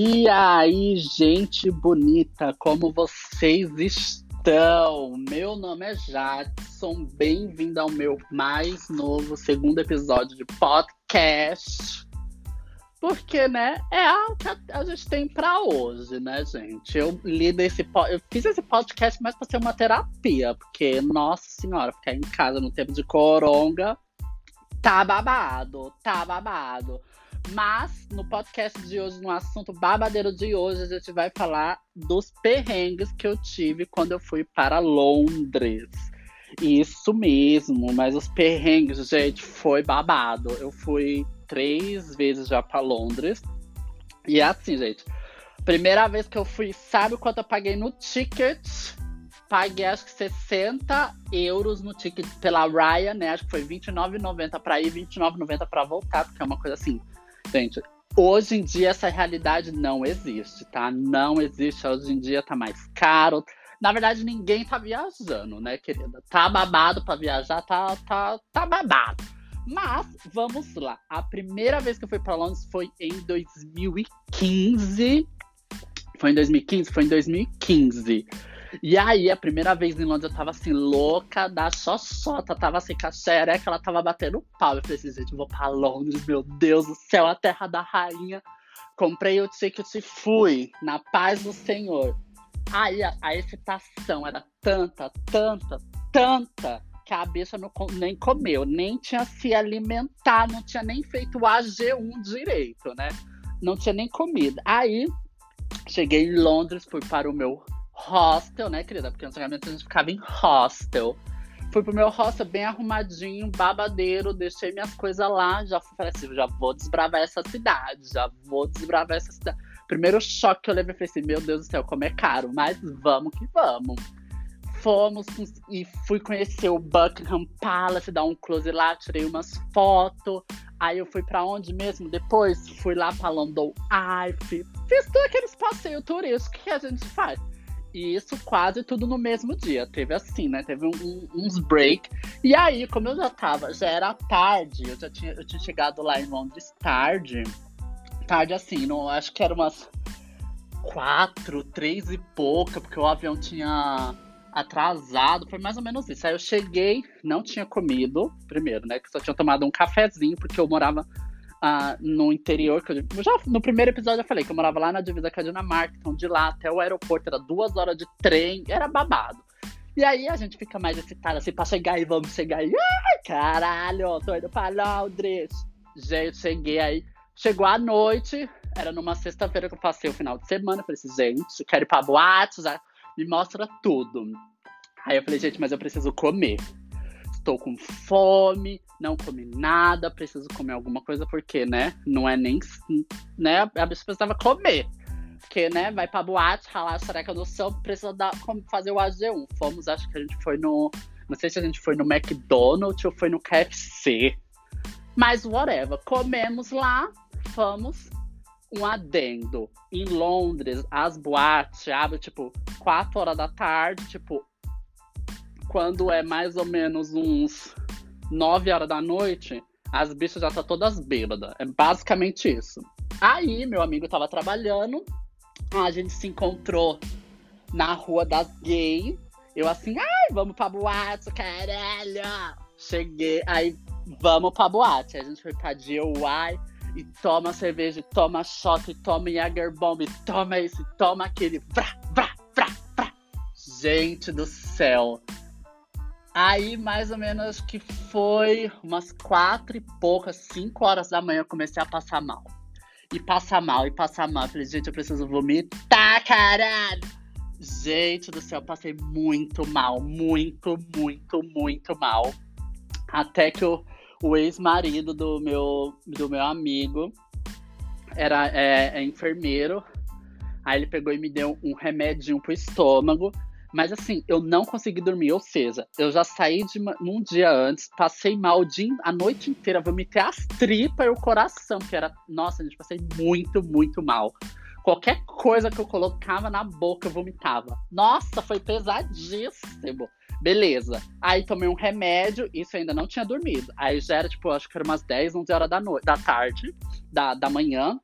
E aí, gente bonita, como vocês estão? Meu nome é Jadson, bem-vindo ao meu mais novo segundo episódio de podcast. Porque, né, é o que a, gente tem para hoje, né, gente? Eu lido esse eu fiz esse podcast mais para ser uma terapia, porque, nossa senhora, ficar em casa no tempo de coronga tá babado, tá babado. Mas no podcast de hoje, no assunto babadeiro de hoje, a gente vai falar dos perrengues que eu tive quando eu fui para Londres. Isso mesmo, mas os perrengues, gente, foi babado. Eu fui três vezes já para Londres. E é assim, gente. Primeira vez que eu fui, sabe quanto eu paguei no ticket? Paguei acho que 60 euros no ticket pela Ryan, né? Acho que foi R$29,90 para ir, R$29,90 para voltar, porque é uma coisa assim Gente, hoje em dia essa realidade não existe, tá? Não existe. Hoje em dia tá mais caro. Na verdade, ninguém tá viajando, né, querida? Tá babado para viajar, tá, tá, tá babado. Mas, vamos lá. A primeira vez que eu fui para Londres foi em 2015. Foi em 2015? Foi em 2015. E aí, a primeira vez em Londres, eu tava assim, louca da xoxota. Tava assim, com a xereca, ela tava batendo pau. Eu falei assim, gente, vou pra Londres, meu Deus do céu, a terra da rainha. Comprei o ticket e fui, na paz do Senhor. Aí a, a excitação era tanta, tanta, tanta, que a bicha não, nem comeu, nem tinha se alimentar, não tinha nem feito o AG1 direito, né? Não tinha nem comido. Aí, cheguei em Londres, fui para o meu hostel, né, querida? Porque antigamente a gente ficava em hostel. Fui pro meu hostel bem arrumadinho, babadeiro, deixei minhas coisas lá, já falei assim, já vou desbravar essa cidade, já vou desbravar essa cidade. Primeiro choque que eu levei, falei assim, meu Deus do céu, como é caro, mas vamos que vamos. Fomos e fui conhecer o Buckingham Palace, dar um close lá, tirei umas fotos. Aí eu fui para onde mesmo? Depois fui lá pra London Eye, fiz todos aqueles passeios turísticos que a gente faz. E isso quase tudo no mesmo dia. Teve assim, né? Teve um, uns break. E aí, como eu já tava, já era tarde, eu já tinha, eu tinha chegado lá em Londres tarde. Tarde assim, não, acho que era umas quatro, três e pouca, porque o avião tinha atrasado, foi mais ou menos isso. Aí eu cheguei, não tinha comido, primeiro, né? Que só tinha tomado um cafezinho, porque eu morava ah, no interior, que eu, já no primeiro episódio eu falei que eu morava lá na divisa com a Dinamarca, então de lá até o aeroporto era duas horas de trem, era babado. E aí a gente fica mais excitado assim pra chegar e vamos chegar aí. Ai, caralho, tô indo pra Londres. Gente, cheguei aí. Chegou a noite, era numa sexta-feira que eu passei o final de semana. Falei assim, gente, quero ir pra boate, já me mostra tudo. Aí eu falei, gente, mas eu preciso comer estou com fome, não comi nada, preciso comer alguma coisa, porque, né? Não é nem. Né? A pessoa precisava comer. Porque, né, vai pra boate, ralar a xereca do céu, precisa dar, fazer o AG1. Fomos, acho que a gente foi no. Não sei se a gente foi no McDonald's ou foi no KFC. Mas whatever. Comemos lá, fomos. Um adendo. Em Londres, as boates abrem, tipo, 4 horas da tarde, tipo, quando é mais ou menos uns 9 horas da noite, as bichas já estão tá todas bêbadas. É basicamente isso. Aí, meu amigo tava trabalhando, a gente se encontrou na rua das gays. Eu assim, ai, vamos pra boate, caralho! Cheguei, aí vamos pra boate. Aí a gente foi pra DIY e toma cerveja, e toma shot, e toma Jägerbomb, e toma esse, toma aquele. Vrá, vrá, vrá, vrá. Gente do céu. Aí, mais ou menos, que foi umas quatro e poucas, cinco horas da manhã, eu comecei a passar mal. E passar mal, e passar mal. Falei, gente, eu preciso vomitar, caralho! Gente do céu, eu passei muito mal, muito, muito, muito mal. Até que o, o ex-marido do meu, do meu amigo era é, é enfermeiro. Aí ele pegou e me deu um remedinho pro estômago. Mas assim, eu não consegui dormir. Ou seja, eu já saí de uma, num dia antes, passei mal a noite inteira, vomitei as tripas e o coração, que era. Nossa, gente, passei muito, muito mal. Qualquer coisa que eu colocava na boca, eu vomitava. Nossa, foi pesadíssimo. Beleza. Aí tomei um remédio, isso ainda não tinha dormido. Aí já era, tipo, acho que era umas 10, 11 horas da, noite, da tarde, da, da manhã.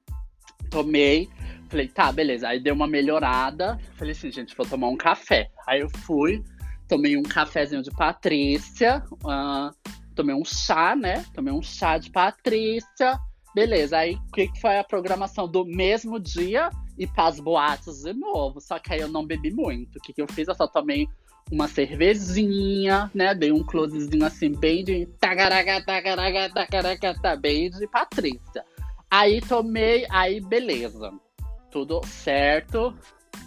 Tomei. Falei, tá, beleza. Aí deu uma melhorada. Falei assim, gente, vou tomar um café. Aí eu fui, tomei um cafezinho de Patrícia, uh, tomei um chá, né? Tomei um chá de Patrícia. Beleza, aí o que, que foi a programação do mesmo dia? E para as boates de novo. Só que aí eu não bebi muito. O que, que eu fiz? Eu só tomei uma cervejinha, né? Dei um closezinho assim, bem de tagaraga, bem de Patrícia. Aí tomei, aí beleza. Tudo certo,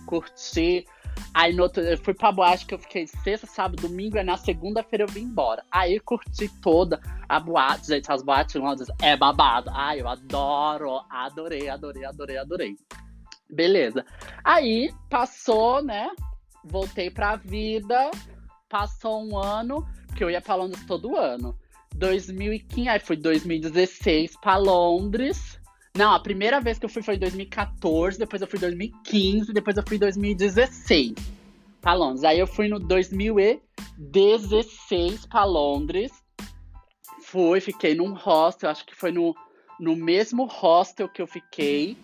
curti. Aí no outro, eu fui pra boate que eu fiquei sexta, sábado, domingo, e na segunda-feira eu vim embora. Aí curti toda a boate, gente, as boates Londres é babado. Ai, eu adoro, adorei, adorei, adorei, adorei. Beleza. Aí passou, né? voltei pra vida, passou um ano, porque eu ia pra Londres todo ano. 2015, aí fui 2016 pra Londres. Não, a primeira vez que eu fui foi em 2014, depois eu fui em 2015, depois eu fui em 2016 pra Londres. Aí eu fui no 2016 pra Londres. Fui, fiquei num hostel, acho que foi no, no mesmo hostel que eu fiquei.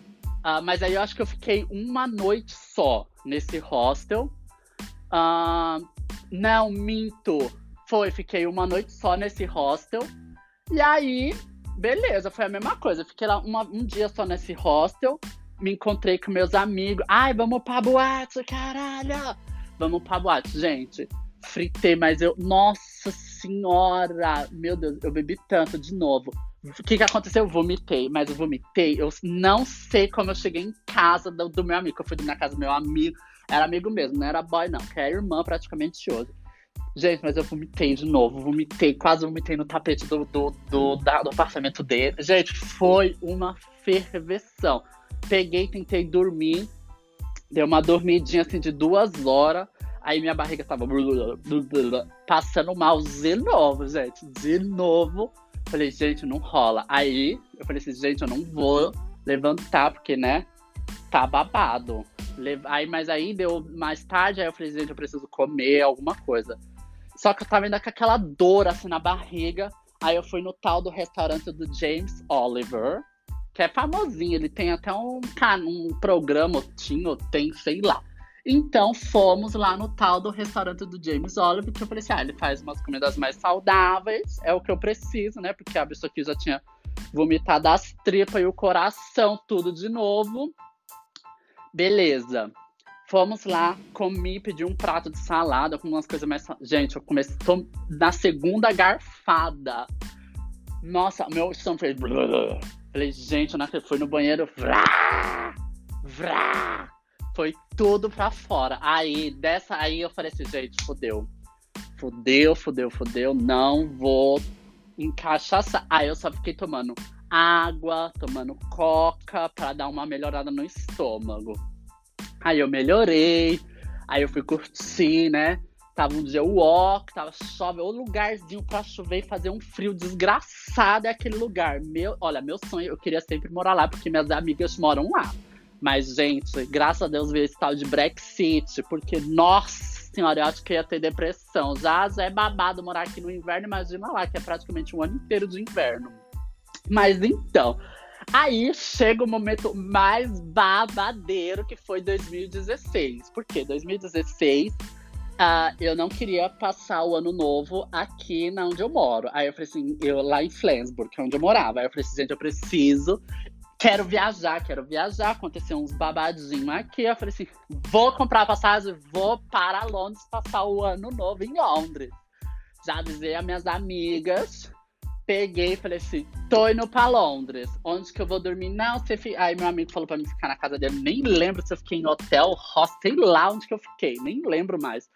Uh, mas aí eu acho que eu fiquei uma noite só nesse hostel. Uh, não, minto. Foi, fiquei uma noite só nesse hostel. E aí, beleza, foi a mesma coisa. Fiquei lá uma, um dia só nesse hostel. Me encontrei com meus amigos. Ai, vamos pra boate, caralho! Vamos pra boate, gente. Fritei, mas eu. Nossa senhora! Meu Deus, eu bebi tanto de novo. O que, que aconteceu? Eu vomitei, mas eu vomitei. Eu não sei como eu cheguei em casa do, do meu amigo. Eu fui na casa do meu amigo. Era amigo mesmo, não era boy, não, que é irmã praticamente hoje. Gente, mas eu vomitei de novo, vomitei, quase vomitei no tapete do, do, do, da, do apartamento dele. Gente, foi uma ferveção. Peguei, tentei dormir, deu uma dormidinha assim de duas horas. Aí minha barriga tava passando mal de novo, gente. De novo. Falei, gente, não rola. Aí eu falei assim, gente, eu não vou levantar, porque, né, tá babado. Aí, mas aí deu mais tarde, aí eu falei, gente, eu preciso comer alguma coisa. Só que eu tava ainda com aquela dor assim na barriga. Aí eu fui no tal do restaurante do James Oliver, que é famosinho, ele tem até um, um programa, tinha, tem, sei lá. Então fomos lá no tal do restaurante do James Oliver, que eu falei assim: ah, ele faz umas comidas mais saudáveis, é o que eu preciso, né? Porque a pessoa aqui já tinha vomitado as tripas e o coração, tudo de novo. Beleza. Fomos lá, comi, pedi um prato de salada com umas coisas mais. Gente, eu comecei tô na segunda garfada. Nossa, meu estômago fez. Falei, gente, eu fui no banheiro. Vrá! Vrá! Foi tudo pra fora. Aí, dessa aí eu falei assim, gente, fodeu. Fodeu, fodeu, fodeu. Não vou encaixar. Aí eu só fiquei tomando água, tomando coca para dar uma melhorada no estômago. Aí eu melhorei, aí eu fui curtir, né? Tava um dia walk, tava chove, o lugarzinho pra chover e fazer um frio desgraçado é aquele lugar. Meu, olha, meu sonho, eu queria sempre morar lá, porque minhas amigas moram lá. Mas, gente, graças a Deus veio esse tal de Brexit, porque, nossa senhora, eu acho que ia ter depressão. Já, já é babado morar aqui no inverno, imagina lá, que é praticamente um ano inteiro de inverno. Mas então, aí chega o momento mais babadeiro que foi 2016. Por quê? 2016 uh, eu não queria passar o ano novo aqui na onde eu moro. Aí eu falei assim, eu lá em Flensburg, que é onde eu morava. Aí eu falei assim, gente, eu preciso quero viajar, quero viajar. Aconteceu uns babadinhos aqui. Eu falei assim: vou comprar passagem, vou para Londres passar o ano novo em Londres. Já avisei as minhas amigas peguei e falei assim: tô indo pra Londres. Onde que eu vou dormir? Não, você fica. Aí meu amigo falou pra mim ficar na casa dele. Nem lembro se eu fiquei em hotel, hostel, sei lá onde que eu fiquei. Nem lembro mais.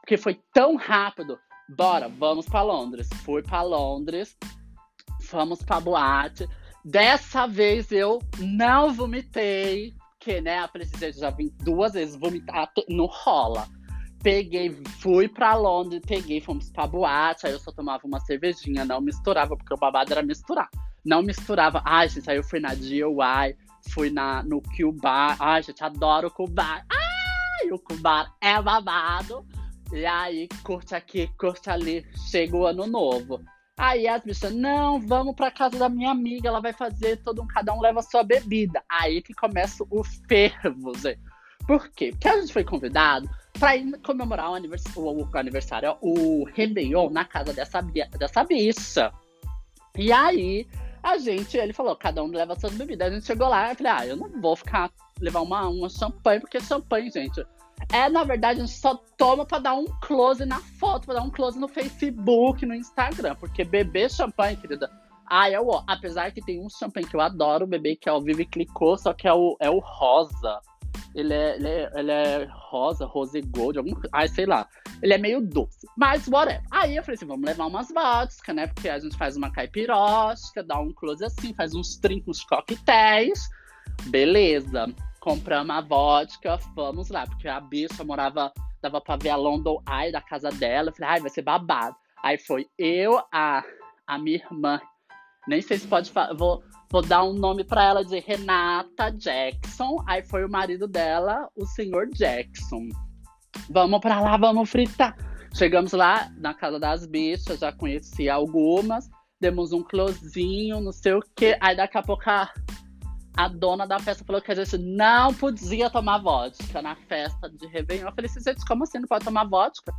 Porque foi tão rápido. Bora, vamos pra Londres. Fui pra Londres. Fomos pra boate. Dessa vez eu não vomitei. Porque, né, a presidente já vim duas vezes vomitar. Não rola. Peguei, fui pra Londres, peguei, fomos pra boate, aí eu só tomava uma cervejinha, não misturava, porque o babado era misturar. Não misturava. Ai, gente, aí eu fui na DIY, fui na, no Q-Bar. Ai, gente, adoro o Q-Bar. Ai, o Q-Bar é babado. E aí, curte aqui, curte ali. Chega o ano novo. Aí as bichas, não, vamos pra casa da minha amiga, ela vai fazer todo um, cada um leva a sua bebida. Aí que começa o fervo, Zé. Por quê? Porque a gente foi convidado ir comemorar o aniversário, o, aniversário, o Réveillon na casa dessa, dessa bicha. E aí, a gente, ele falou, cada um leva suas bebidas. A gente chegou lá e falei, ah, eu não vou ficar, levar uma, uma champanhe, porque champanhe, gente, é, na verdade, a gente só toma pra dar um close na foto, pra dar um close no Facebook, no Instagram. Porque beber champanhe, querida. Ah, é o. Apesar que tem um champanhe que eu adoro beber, que é o Vive Clicou, só que é o, é o rosa. Ele é, ele é, ele é rosa, rose gold, algum. Ai, sei lá. Ele é meio doce. Mas whatever. Aí eu falei assim: vamos levar umas vodka, né? Porque a gente faz uma caipirosca, dá um close assim, faz uns trinques, uns coquetéis. Beleza compramos a vodka, fomos lá, porque a bicha morava, dava pra ver a London Eye da casa dela. Eu falei, ai, vai ser babado. Aí foi eu, a, a minha irmã, nem sei se pode falar, vou, vou dar um nome pra ela, de Renata Jackson. Aí foi o marido dela, o senhor Jackson. Vamos pra lá, vamos fritar. Chegamos lá na casa das bichas, já conheci algumas, demos um closinho, não sei o quê. Aí daqui a pouco a a dona da festa falou que a gente não podia tomar vodka na festa de Réveillon. Eu falei assim, gente, como assim não pode tomar vodka?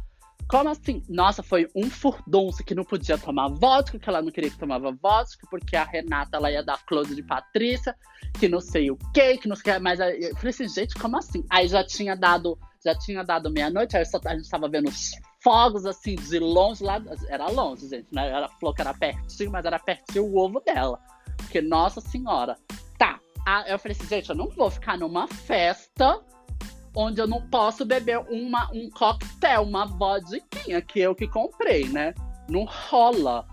Como assim? Nossa, foi um furdunço que não podia tomar vodka, que ela não queria que tomava vodka, porque a Renata ela ia dar close de Patrícia, que não sei o quê, que não sei o que, mas eu falei assim, gente, como assim? Aí já tinha dado, já tinha dado meia-noite, aí só, a gente tava vendo os fogos assim de longe lá, era longe, gente, né? Ela falou que era pertinho, mas era pertinho o ovo dela. Porque, nossa senhora, tá, ah, eu falei assim, gente, eu não vou ficar numa festa onde eu não posso beber uma, um coquetel, uma vodquinha, que eu que comprei, né? Não rola.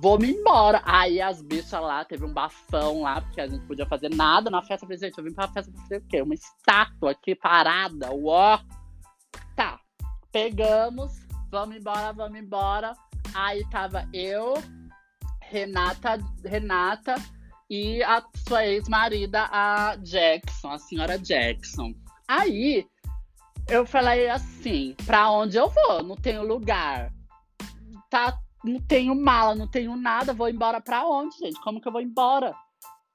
Vou me embora. Aí as bichas lá, teve um bafão lá, porque a gente podia fazer nada na festa. Eu falei, gente, eu vim pra festa pra fazer o quê? Uma estátua aqui parada, uó. Tá, pegamos, vamos embora, vamos embora. Aí tava eu, Renata, Renata, e a sua ex-marida, a Jackson, a senhora Jackson. Aí eu falei assim: pra onde eu vou? Não tenho lugar. Tá, não tenho mala, não tenho nada. Vou embora pra onde, gente? Como que eu vou embora?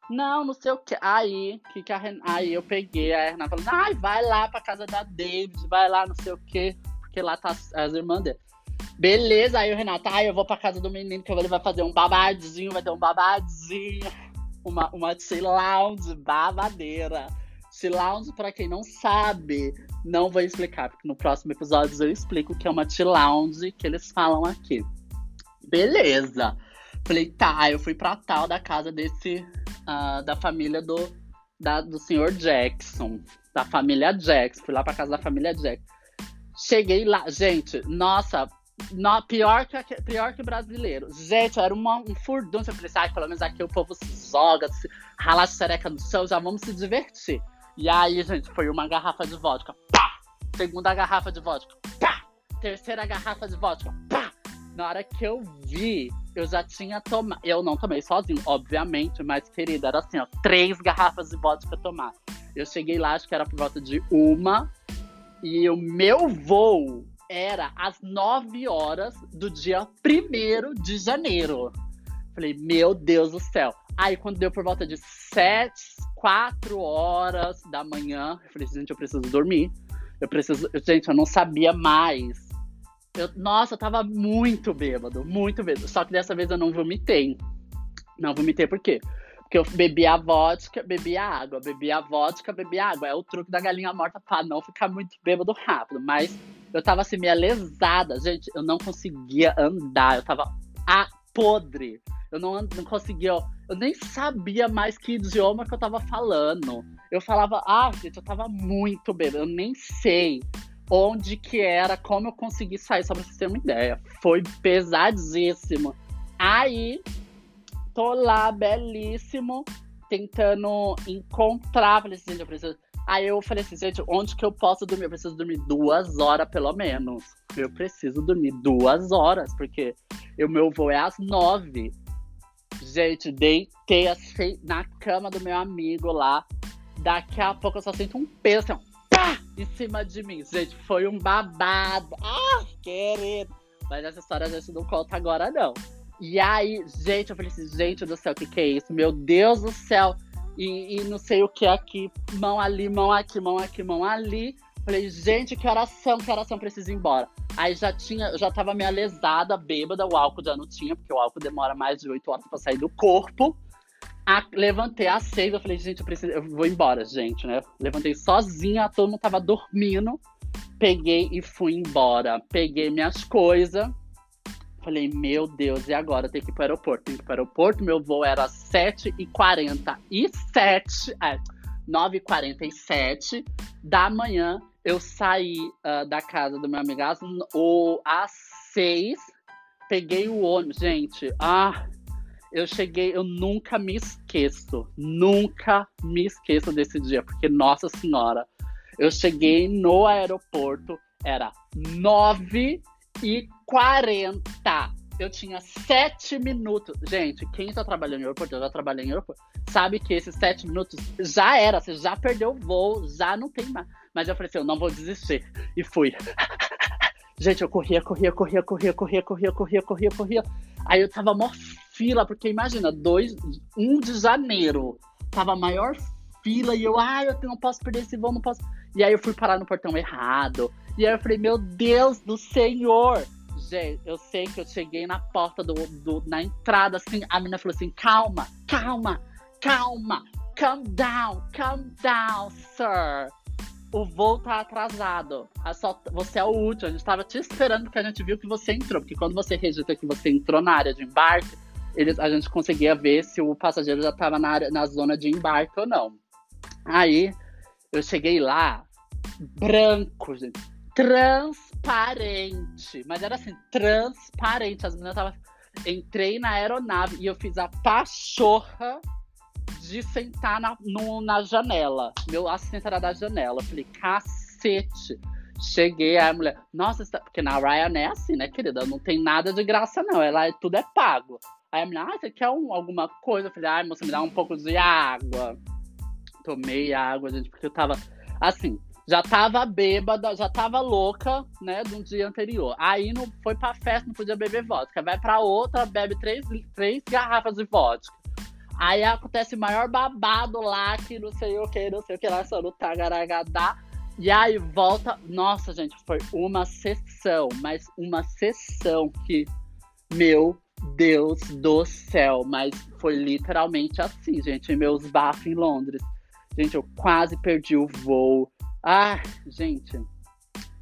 Não, não sei o que. Aí, que que a Ren... aí eu peguei a Renata falando: ai, vai lá pra casa da David, vai lá, não sei o que. Porque lá tá as irmãs dele. Beleza, aí o Renato, ai, eu vou pra casa do menino que ele vai fazer um babadinho, vai ter um babadinho uma, uma chill lounge babadeira. Chill lounge, pra quem não sabe, não vou explicar, porque no próximo episódio eu explico o que é uma chill lounge que eles falam aqui. Beleza. Falei, tá, eu fui pra tal da casa desse, uh, da família do, da, do senhor Jackson, da família Jackson. Fui lá pra casa da família Jackson. Cheguei lá, gente, nossa, no, pior, que, pior que brasileiro. Gente, era uma, um furdunço. Você falei assim, pelo menos aqui o povo se joga, se rala a xereca no chão, já vamos se divertir. E aí, gente, foi uma garrafa de vodka, pá! Segunda garrafa de vodka, pá! Terceira garrafa de vodka, pá! Na hora que eu vi, eu já tinha tomado. Eu não tomei sozinho, obviamente, mas, querida, era assim, ó, três garrafas de vodka tomar. Eu cheguei lá, acho que era por volta de uma, e o meu voo era às 9 horas do dia 1 de janeiro. Falei, meu Deus do céu. Aí, quando deu por volta de 7, 4 horas da manhã, eu falei, gente, eu preciso dormir. Eu preciso. Gente, eu não sabia mais. Eu, nossa, eu tava muito bêbado, muito bêbado. Só que dessa vez eu não vomitei. Não vomitei por quê? Porque eu bebi a vodka, bebi a água, bebi a vodka, bebi a água. É o truque da galinha morta pra não ficar muito bêbado rápido. Mas eu tava assim, meio lesada. Gente, eu não conseguia andar. Eu tava a podre. Eu não, não conseguia. Eu nem sabia mais que idioma que eu tava falando. Eu falava, ah, gente, eu tava muito bêbado. Eu nem sei onde que era, como eu consegui sair, só pra vocês terem uma ideia. Foi pesadíssimo. Aí, tô lá, belíssimo, tentando encontrar. Falei assim, gente, eu preciso Aí eu falei assim, gente, onde que eu posso dormir? Eu preciso dormir duas horas, pelo menos. Eu preciso dormir duas horas, porque o meu voo é às nove. Gente, deitei assim na cama do meu amigo lá. Daqui a pouco eu só sinto um peso assim, pá, em cima de mim. Gente, foi um babado. Ah, querido. Mas essa história a gente não conta agora, não. E aí, gente, eu falei assim, gente do céu, o que, que é isso? Meu Deus do céu! E, e não sei o que aqui, mão ali, mão aqui, mão aqui, mão ali. Falei, gente, que oração, que oração, preciso ir embora. Aí já tinha, já tava meio lesada, bêbada, o álcool já não tinha, porque o álcool demora mais de oito horas para sair do corpo. A, levantei às seis, eu falei, gente, eu preciso, eu vou embora, gente, né? Levantei sozinha, todo mundo tava dormindo. Peguei e fui embora. Peguei minhas coisas. Falei, meu Deus, e agora? Tem que ir pro aeroporto. Tem que ir pro aeroporto. Meu voo era às 7h47. É, 9h47 da manhã. Eu saí uh, da casa do meu amigo às, ou, às 6. Peguei o ônibus. Gente, ah, eu cheguei, eu nunca me esqueço, nunca me esqueço desse dia, porque, nossa senhora, eu cheguei no aeroporto, era 9 e 40. Eu tinha sete minutos. Gente, quem já trabalhou em aeroporto, eu já trabalhei em aeroporto, sabe que esses sete minutos já era, você já perdeu o voo, já não tem mais. Mas eu falei assim, eu não vou desistir. E fui. Gente, eu corria, corria, corria, corria, corria, corria, corria, corria, corria. Aí eu tava mó fila, porque imagina, 2, 1 de janeiro, tava maior fila e eu, ai, ah, eu não posso perder esse voo, não posso. E aí eu fui parar no portão errado. E aí eu falei, meu Deus do Senhor! Gente, eu sei que eu cheguei na porta do, do na entrada, assim, a menina falou assim: calma, calma, calma, calm down, calm down, sir. O voo tá atrasado. Só, você é o último. A gente tava te esperando porque a gente viu que você entrou. Porque quando você registra que você entrou na área de embarque, eles, a gente conseguia ver se o passageiro já estava na, na zona de embarque ou não. Aí eu cheguei lá, branco, gente, transparente, mas era assim, transparente. As meninas estavam. Entrei na aeronave e eu fiz a pachorra de sentar na, no, na janela. Meu assistente era da janela. Eu falei, cacete. Cheguei, a mulher, nossa, tá... porque na Ryan é assim, né, querida? Não tem nada de graça, não. Ela tudo é pago. Aí a mulher, ah, você quer um, alguma coisa? Eu falei, ai, moça, me dá um pouco de água. Tomei água, gente, porque eu tava. Assim, já tava bêbada, já tava louca, né, do dia anterior. Aí não foi pra festa, não podia beber vodka. Vai pra outra, bebe três, três garrafas de vodka. Aí acontece o maior babado lá, que não sei o que, não sei o que lá, só no Tagaragadá. E aí volta. Nossa, gente, foi uma sessão, mas uma sessão que, meu Deus do céu, mas foi literalmente assim, gente, meus bafos em Londres. Gente, eu quase perdi o voo. Ah, gente,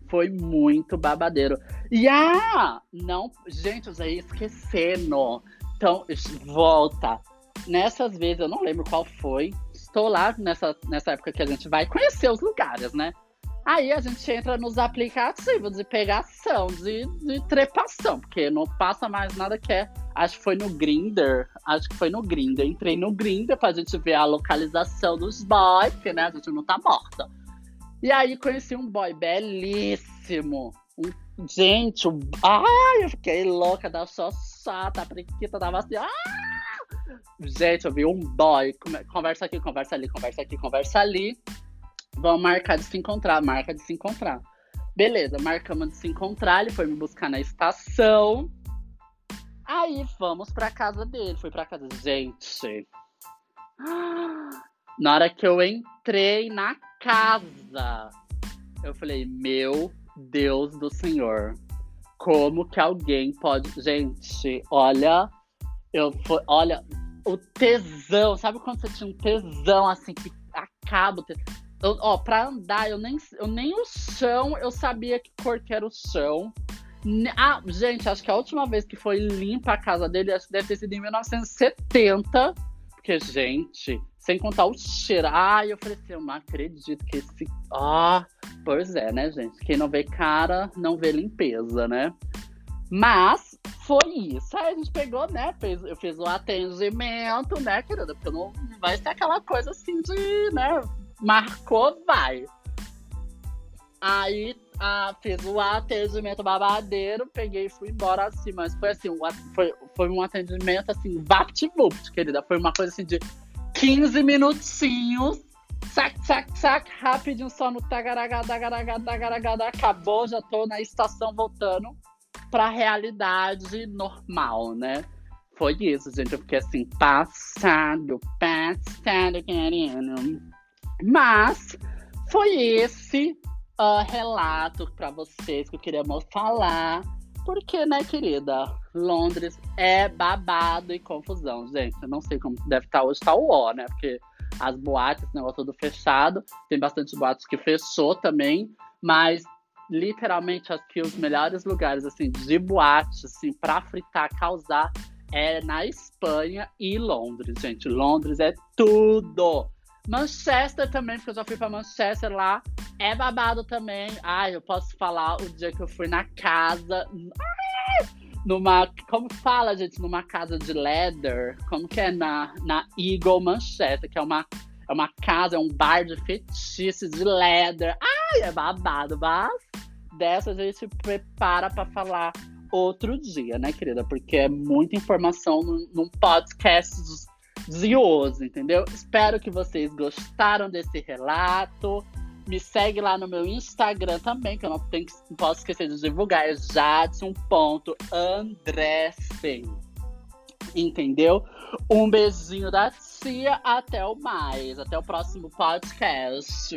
foi muito babadeiro. E ah, não, gente, eu já ia esquecendo. Então, volta. Nessas vezes, eu não lembro qual foi. Estou lá nessa, nessa época que a gente vai conhecer os lugares, né? Aí a gente entra nos aplicativos de pegação, de, de trepação, porque não passa mais nada que é. Acho que foi no Grinder. Acho que foi no Grinder. Entrei no Grinder pra gente ver a localização dos boys, né, a gente não tá morta. E aí conheci um boy belíssimo. Um, gente, um, ai, eu fiquei louca da só chata, a prequita tava assim. Ah! Gente, eu vi um boy, conversa aqui, conversa ali, conversa aqui, conversa ali. Vamos marcar de se encontrar, marca de se encontrar. Beleza, marcamos de se encontrar, ele foi me buscar na estação. Aí vamos pra casa dele. Foi pra casa. Gente. Na hora que eu entrei na casa, eu falei, meu Deus do Senhor. Como que alguém pode. Gente, olha. Eu olha, o tesão. Sabe quando você tinha um tesão assim que acaba o tesão? Eu, ó, pra andar, eu nem, eu nem o chão, eu sabia que cor que era o chão. Ah, gente, acho que a última vez que foi limpa a casa dele, acho que deve ter sido em 1970. Porque, gente, sem contar o cheiro. Ai, eu falei assim, eu não acredito que esse. Ah, pois é, né, gente? Quem não vê cara, não vê limpeza, né? Mas foi isso. Aí a gente pegou, né? Fez, eu fiz o atendimento, né, querida? Porque não vai ser aquela coisa assim de, né? marcou, vai. Aí ah, fiz o atendimento babadeiro, peguei e fui embora assim, mas foi assim, foi, foi um atendimento assim, vapt-vupt, querida. Foi uma coisa assim de 15 minutinhos, sac, sac, sac, rapidinho só no tagaragada, tagaragada, tagaragada, acabou, já tô na estação voltando pra realidade normal, né? foi isso, gente. Eu fiquei assim, passado, passado, querendo. Mas foi esse uh, relato para vocês que eu queria falar. Porque, né, querida? Londres é babado e confusão, gente. Eu não sei como deve estar hoje, tá o ó, né? Porque as boates, o negócio todo fechado. Tem bastante boates que fechou também. Mas, literalmente, acho que os melhores lugares, assim, de boate, assim, pra fritar, causar, é na Espanha e Londres, gente. Londres é tudo! Manchester também, porque eu já fui pra Manchester lá. É babado também. Ai, eu posso falar o dia que eu fui na casa. Numa. Como fala, gente? Numa casa de leather. Como que é? Na, na Eagle Manchester, que é uma, é uma casa, é um bar de fetiche de leather. Ai, é babado, mas dessa a gente prepara para falar outro dia, né, querida? Porque é muita informação num, num podcast hoje, entendeu? Espero que vocês gostaram desse relato. Me segue lá no meu Instagram também, que eu não, tenho, não posso esquecer de divulgar. É jadson.andressen. Entendeu? Um beijinho da tia. Até o mais. Até o próximo podcast.